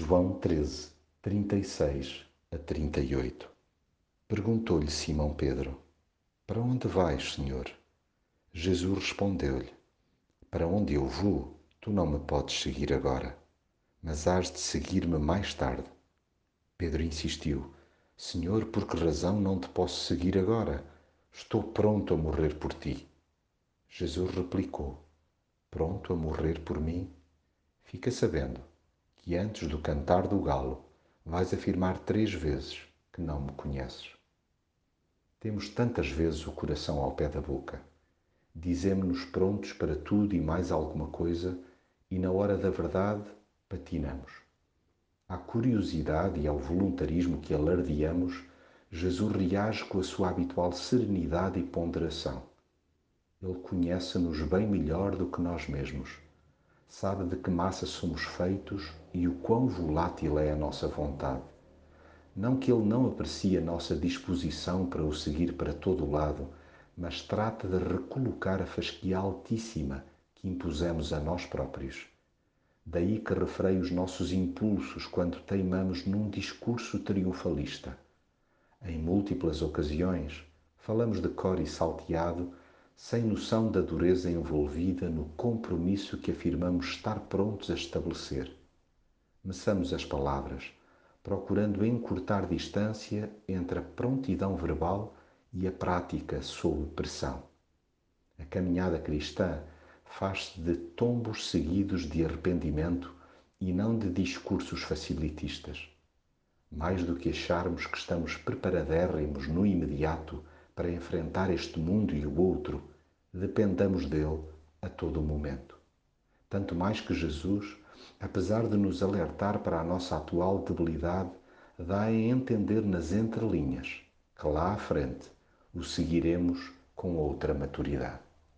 João 13, 36 a 38 Perguntou-lhe Simão Pedro: Para onde vais, Senhor? Jesus respondeu-lhe: Para onde eu vou, tu não me podes seguir agora, mas hás de seguir-me mais tarde. Pedro insistiu: Senhor, por que razão não te posso seguir agora? Estou pronto a morrer por ti. Jesus replicou: Pronto a morrer por mim? Fica sabendo que antes do cantar do galo vais afirmar três vezes que não me conheces. Temos tantas vezes o coração ao pé da boca. Dizemos-nos prontos para tudo e mais alguma coisa e na hora da verdade patinamos. À curiosidade e ao voluntarismo que alardeamos, Jesus reage com a sua habitual serenidade e ponderação. Ele conhece-nos bem melhor do que nós mesmos sabe de que massa somos feitos e o quão volátil é a nossa vontade. Não que ele não aprecie a nossa disposição para o seguir para todo o lado, mas trata de recolocar a fasquia altíssima que impusemos a nós próprios. Daí que refrei os nossos impulsos quando teimamos num discurso triunfalista. Em múltiplas ocasiões, falamos de cor e salteado sem noção da dureza envolvida no compromisso que afirmamos estar prontos a estabelecer. Meçamos as palavras, procurando encurtar distância entre a prontidão verbal e a prática sob pressão. A caminhada cristã faz-se de tombos seguidos de arrependimento e não de discursos facilitistas. Mais do que acharmos que estamos preparadérrimos no imediato para enfrentar este mundo e o outro, dependamos dele a todo momento. Tanto mais que Jesus, apesar de nos alertar para a nossa atual debilidade, dá a entender nas entrelinhas que lá à frente o seguiremos com outra maturidade.